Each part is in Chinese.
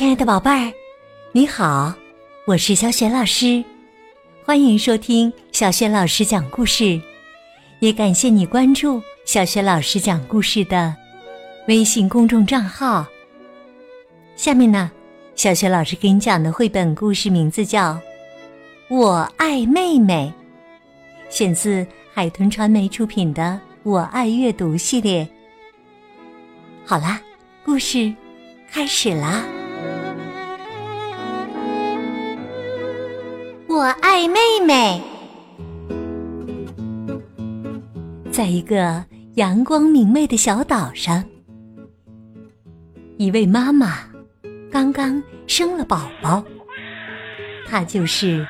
亲爱的宝贝儿，你好，我是小雪老师，欢迎收听小雪老师讲故事，也感谢你关注小雪老师讲故事的微信公众账号。下面呢，小雪老师给你讲的绘本故事名字叫《我爱妹妹》，选自海豚传媒出品的《我爱阅读》系列。好啦，故事开始啦！妹妹。在一个阳光明媚的小岛上，一位妈妈刚刚生了宝宝，她就是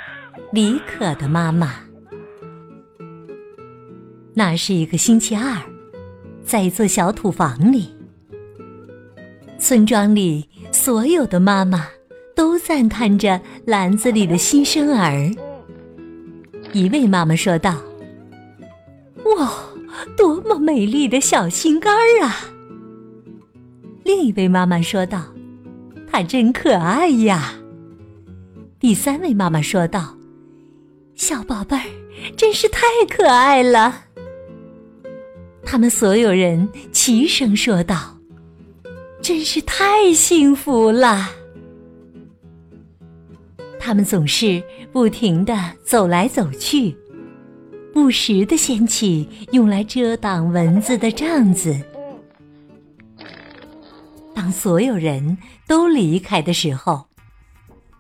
李可的妈妈。那是一个星期二，在一座小土房里，村庄里所有的妈妈。都赞叹着篮子里的新生儿。一位妈妈说道：“哇，多么美丽的小心肝儿啊！”另一位妈妈说道：“他真可爱呀。”第三位妈妈说道：“小宝贝儿真是太可爱了。”他们所有人齐声说道：“真是太幸福了。”他们总是不停的走来走去，不时的掀起用来遮挡蚊子的帐子。当所有人都离开的时候，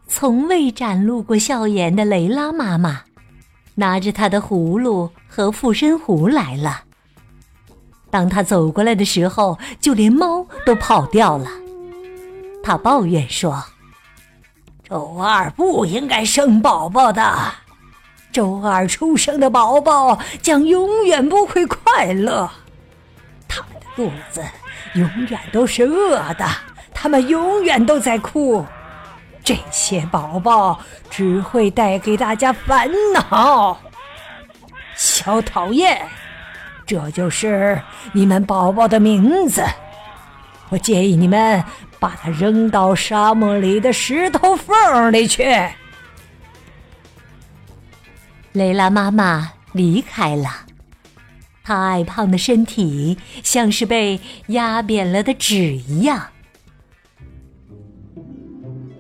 从未展露过笑颜的雷拉妈妈，拿着她的葫芦和护身符来了。当她走过来的时候，就连猫都跑掉了。她抱怨说。周二不应该生宝宝的，周二出生的宝宝将永远不会快乐，他们的肚子永远都是饿的，他们永远都在哭，这些宝宝只会带给大家烦恼。小讨厌，这就是你们宝宝的名字，我建议你们。把它扔到沙漠里的石头缝里去。雷拉妈妈离开了，她矮胖的身体像是被压扁了的纸一样。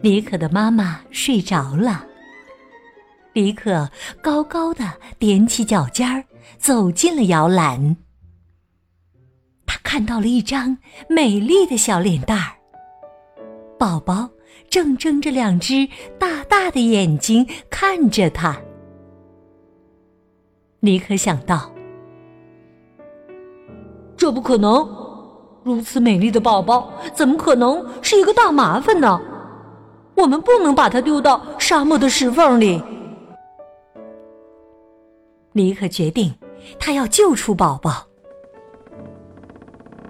李可的妈妈睡着了，李可高高的踮起脚尖儿，走进了摇篮。他看到了一张美丽的小脸蛋儿。宝宝正睁着两只大大的眼睛看着他，尼克想到：这不可能，如此美丽的宝宝怎么可能是一个大麻烦呢？我们不能把它丢到沙漠的石缝里。尼克决定，他要救出宝宝。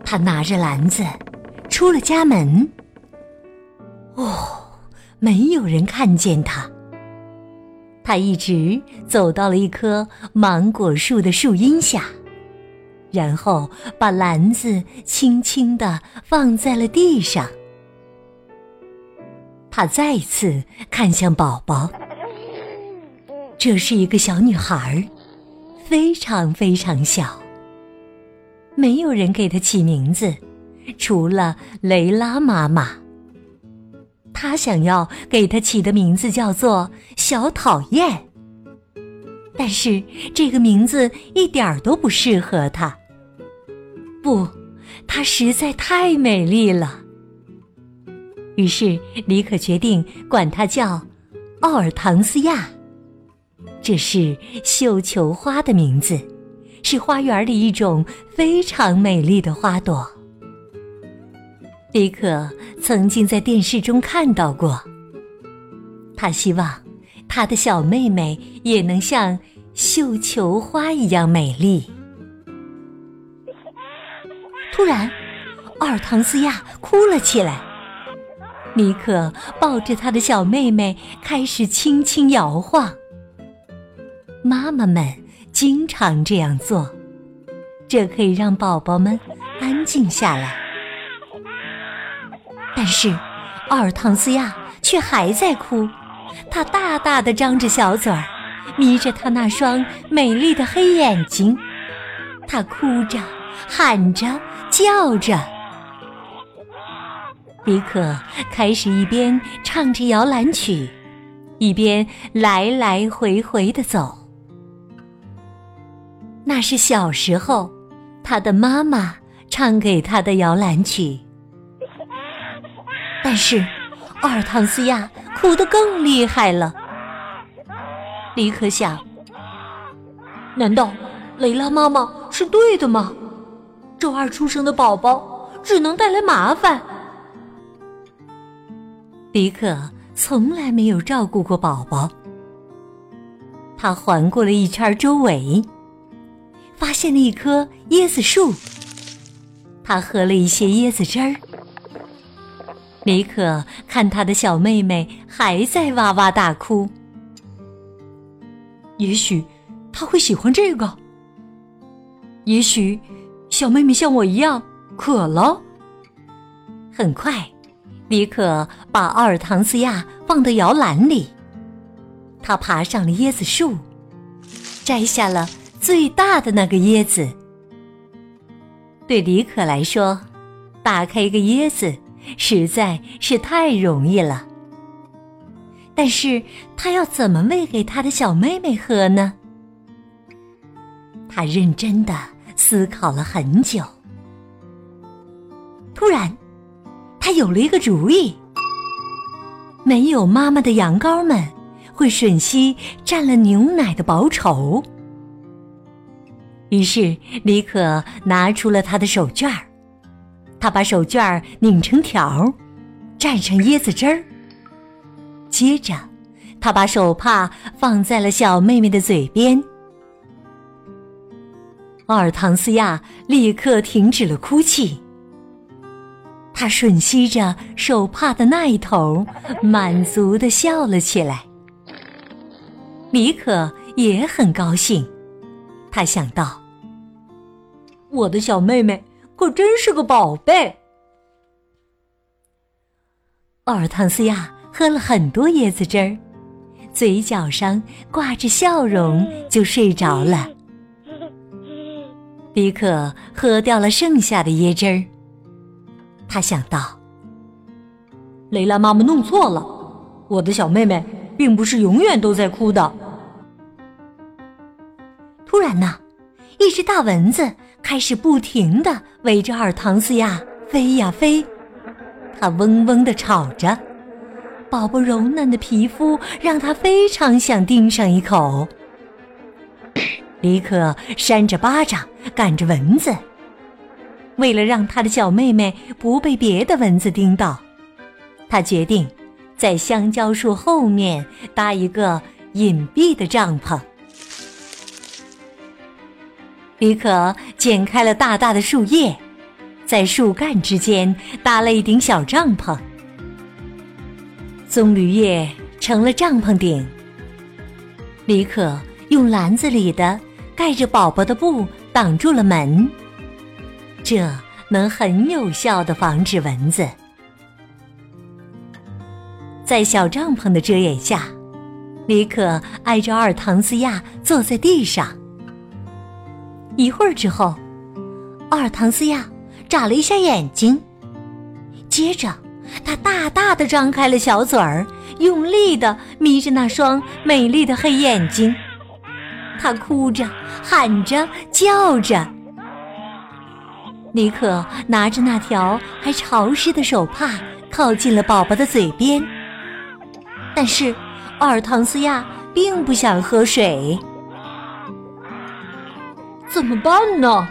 他拿着篮子出了家门。哦，没有人看见他。他一直走到了一棵芒果树的树荫下，然后把篮子轻轻地放在了地上。他再次看向宝宝，这是一个小女孩，非常非常小。没有人给她起名字，除了雷拉妈妈。他想要给他起的名字叫做“小讨厌”，但是这个名字一点儿都不适合他。不，它实在太美丽了。于是李可决定管它叫奥尔唐斯亚，这是绣球花的名字，是花园里一种非常美丽的花朵。李可曾经在电视中看到过。他希望他的小妹妹也能像绣球花一样美丽。突然，奥尔唐斯亚哭了起来。尼可抱着他的小妹妹开始轻轻摇晃。妈妈们经常这样做，这可以让宝宝们安静下来。但是，奥尔唐斯亚却还在哭，他大大的张着小嘴儿，眯着他那双美丽的黑眼睛，他哭着、喊着、叫着。比可开始一边唱着摇篮曲，一边来来回回的走。那是小时候，他的妈妈唱给他的摇篮曲。但是，奥尔唐斯亚哭得更厉害了。李可想：难道雷拉妈妈是对的吗？周二出生的宝宝只能带来麻烦。李可从来没有照顾过宝宝。他环过了一圈周围，发现了一棵椰子树。他喝了一些椰子汁儿。李可看他的小妹妹还在哇哇大哭，也许他会喜欢这个。也许小妹妹像我一样渴了。很快，李可把奥尔唐斯亚放到摇篮里，他爬上了椰子树，摘下了最大的那个椰子。对李可来说，打开一个椰子。实在是太容易了，但是他要怎么喂给他的小妹妹喝呢？他认真的思考了很久，突然，他有了一个主意：没有妈妈的羊羔们会吮吸蘸了牛奶的薄绸。于是，李可拿出了他的手绢儿。他把手绢儿拧成条儿，蘸上椰子汁儿。接着，他把手帕放在了小妹妹的嘴边。奥尔唐斯亚立刻停止了哭泣。他吮吸着手帕的那一头，满足的笑了起来。米可也很高兴，他想到：“我的小妹妹。”可真是个宝贝。奥尔唐斯亚喝了很多椰子汁儿，嘴角上挂着笑容，就睡着了。迪克喝掉了剩下的椰汁儿，他想到：雷拉妈妈弄错了，我的小妹妹并不是永远都在哭的。突然呢，一只大蚊子。开始不停的围着尔唐斯亚飞呀飞，它嗡嗡的吵着，宝宝柔嫩的皮肤让他非常想叮上一口。李可扇着巴掌赶着蚊子，为了让他的小妹妹不被别的蚊子叮到，他决定在香蕉树后面搭一个隐蔽的帐篷。李可剪开了大大的树叶，在树干之间搭了一顶小帐篷。棕榈叶成了帐篷顶。李可用篮子里的盖着宝宝的布挡住了门，这能很有效的防止蚊子。在小帐篷的遮掩下，李可挨着二唐斯亚坐在地上。一会儿之后，奥尔唐斯亚眨了一下眼睛，接着他大大的张开了小嘴儿，用力的眯着那双美丽的黑眼睛。他哭着、喊着、叫着。尼克拿着那条还潮湿的手帕，靠近了宝宝的嘴边。但是，奥尔唐斯亚并不想喝水。怎么办呢？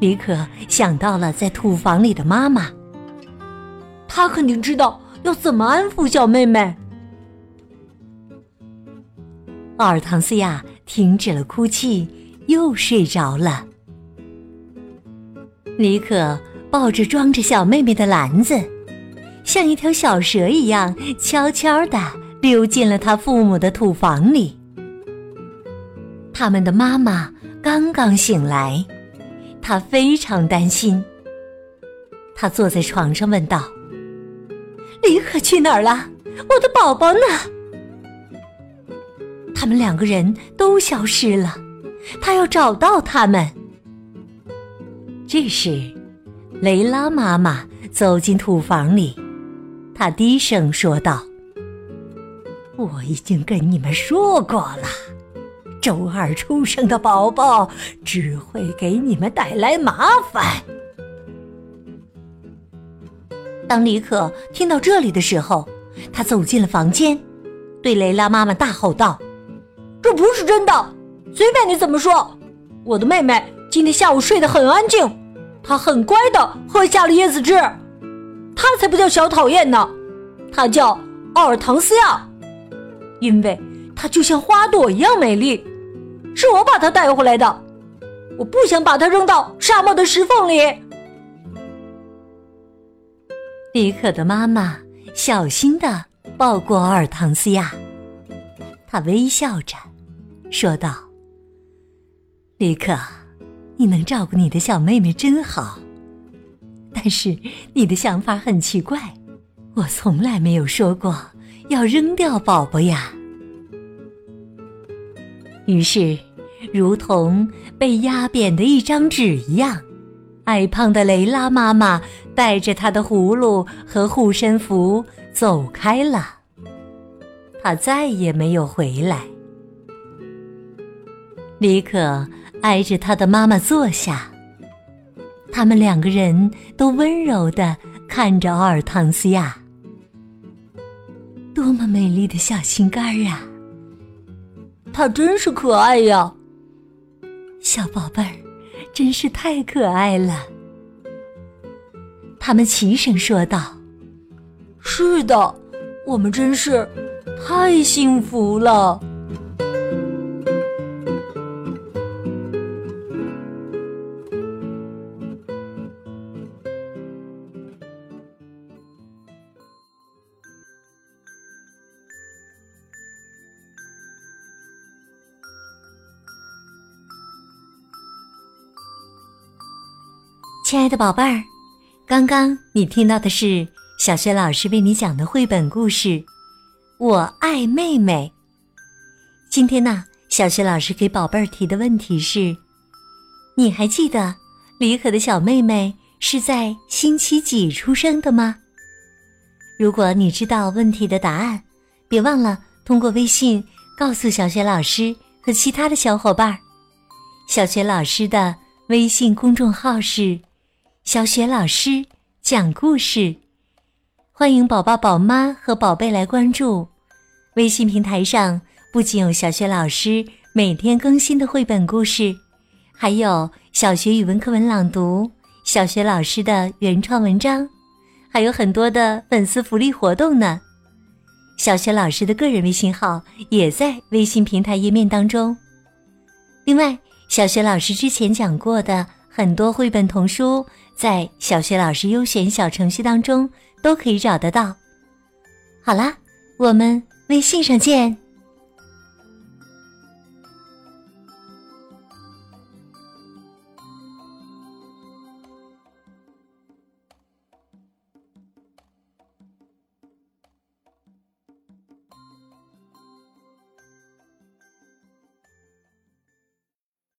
李可想到了在土房里的妈妈，她肯定知道要怎么安抚小妹妹。奥尔唐斯亚停止了哭泣，又睡着了。李可抱着装着小妹妹的篮子，像一条小蛇一样，悄悄的溜进了他父母的土房里。他们的妈妈刚刚醒来，她非常担心。她坐在床上问道：“李可去哪儿了？我的宝宝呢？他们两个人都消失了，他要找到他们。这时，雷拉妈妈走进土房里，她低声说道：“我已经跟你们说过了，周二出生的宝宝只会给你们带来麻烦。”当李可听到这里的时候，他走进了房间，对雷拉妈妈大吼道：“这不是真的！随便你怎么说，我的妹妹今天下午睡得很安静，她很乖的喝下了椰子汁，她才不叫小讨厌呢，她叫奥尔唐斯亚，因为她就像花朵一样美丽，是我把他带回来的，我不想把她扔到沙漠的石缝里。”李可的妈妈小心的抱过奥尔唐斯亚，她微笑着说道：“李可，你能照顾你的小妹妹真好，但是你的想法很奇怪，我从来没有说过要扔掉宝宝呀。”于是，如同被压扁的一张纸一样。矮胖的雷拉妈妈带着她的葫芦和护身符走开了，她再也没有回来。李可挨着他的妈妈坐下，他们两个人都温柔的看着奥尔唐斯亚，多么美丽的小心肝儿啊！它真是可爱呀，小宝贝儿。真是太可爱了，他们齐声说道：“是的，我们真是太幸福了。”亲爱的宝贝儿，刚刚你听到的是小学老师为你讲的绘本故事《我爱妹妹》。今天呢，小学老师给宝贝儿提的问题是：你还记得李可的小妹妹是在星期几出生的吗？如果你知道问题的答案，别忘了通过微信告诉小学老师和其他的小伙伴。小学老师的微信公众号是。小雪老师讲故事，欢迎宝宝、宝妈和宝贝来关注。微信平台上不仅有小雪老师每天更新的绘本故事，还有小学语文课文朗读、小学老师的原创文章，还有很多的粉丝福利活动呢。小学老师的个人微信号也在微信平台页面当中。另外，小学老师之前讲过的很多绘本童书。在小学老师优选小程序当中都可以找得到。好啦，我们微信上见。